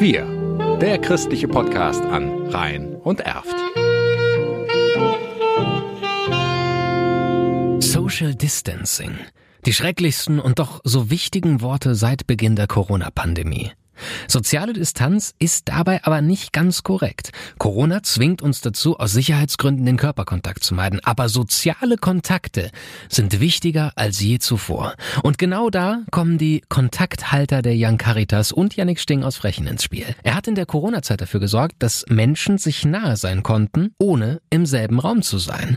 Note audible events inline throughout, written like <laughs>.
Wir, der christliche Podcast an Rhein und Erft. Social Distancing. Die schrecklichsten und doch so wichtigen Worte seit Beginn der Corona-Pandemie. Soziale Distanz ist dabei aber nicht ganz korrekt. Corona zwingt uns dazu, aus Sicherheitsgründen den Körperkontakt zu meiden. Aber soziale Kontakte sind wichtiger als je zuvor. Und genau da kommen die Kontakthalter der Young Caritas und Yannick Sting aus Frechen ins Spiel. Er hat in der Corona-Zeit dafür gesorgt, dass Menschen sich nahe sein konnten, ohne im selben Raum zu sein.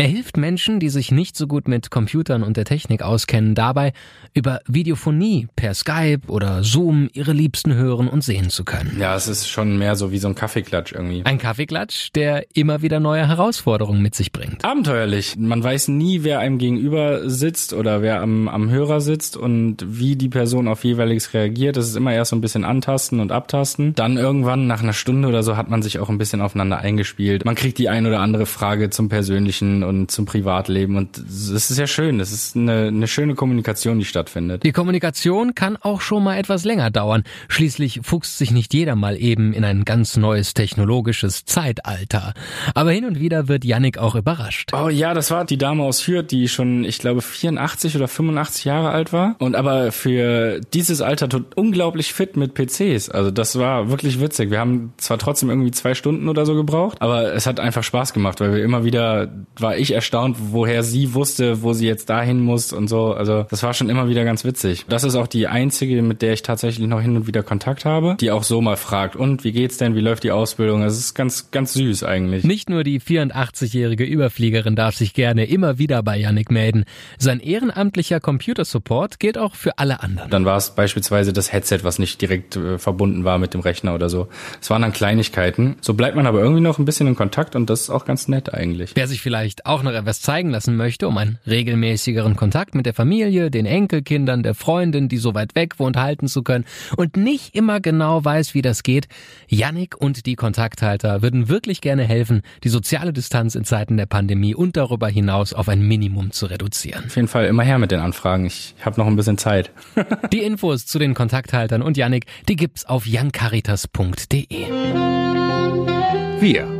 Er hilft Menschen, die sich nicht so gut mit Computern und der Technik auskennen, dabei über Videophonie per Skype oder Zoom ihre Liebsten hören und sehen zu können. Ja, es ist schon mehr so wie so ein Kaffeeklatsch irgendwie. Ein Kaffeeklatsch, der immer wieder neue Herausforderungen mit sich bringt. Abenteuerlich. Man weiß nie, wer einem gegenüber sitzt oder wer am, am Hörer sitzt und wie die Person auf jeweiliges reagiert. Das ist immer erst so ein bisschen antasten und abtasten. Dann irgendwann nach einer Stunde oder so hat man sich auch ein bisschen aufeinander eingespielt. Man kriegt die ein oder andere Frage zum persönlichen und zum Privatleben und das ist ja schön. Das ist eine, eine schöne Kommunikation, die stattfindet. Die Kommunikation kann auch schon mal etwas länger dauern. Schließlich fuchst sich nicht jeder mal eben in ein ganz neues technologisches Zeitalter. Aber hin und wieder wird Yannick auch überrascht. Oh ja, das war die Dame aus Hürth, die schon, ich glaube, 84 oder 85 Jahre alt war. Und aber für dieses Alter unglaublich fit mit PCs. Also das war wirklich witzig. Wir haben zwar trotzdem irgendwie zwei Stunden oder so gebraucht, aber es hat einfach Spaß gemacht, weil wir immer wieder, war ich erstaunt, woher sie wusste, wo sie jetzt dahin muss und so. Also das war schon immer wieder ganz witzig. Das ist auch die einzige, mit der ich tatsächlich noch hin und wieder Kontakt habe, die auch so mal fragt, und wie geht's denn, wie läuft die Ausbildung? Das ist ganz, ganz süß eigentlich. Nicht nur die 84-jährige Überfliegerin darf sich gerne immer wieder bei Yannick melden. Sein ehrenamtlicher Computersupport gilt auch für alle anderen. Dann war es beispielsweise das Headset, was nicht direkt äh, verbunden war mit dem Rechner oder so. Es waren dann Kleinigkeiten. So bleibt man aber irgendwie noch ein bisschen in Kontakt und das ist auch ganz nett eigentlich. Wer sich vielleicht auch noch etwas zeigen lassen möchte, um einen regelmäßigeren Kontakt mit der Familie, den Enkelkindern, der Freundin, die so weit weg wohnt, halten zu können und nicht immer genau weiß, wie das geht, Yannick und die Kontakthalter würden wirklich gerne helfen, die soziale Distanz in Zeiten der Pandemie und darüber hinaus auf ein Minimum zu reduzieren. Auf jeden Fall immer her mit den Anfragen. Ich habe noch ein bisschen Zeit. <laughs> die Infos zu den Kontakthaltern und Yannick, die gibt's auf youngcaritas.de. Wir,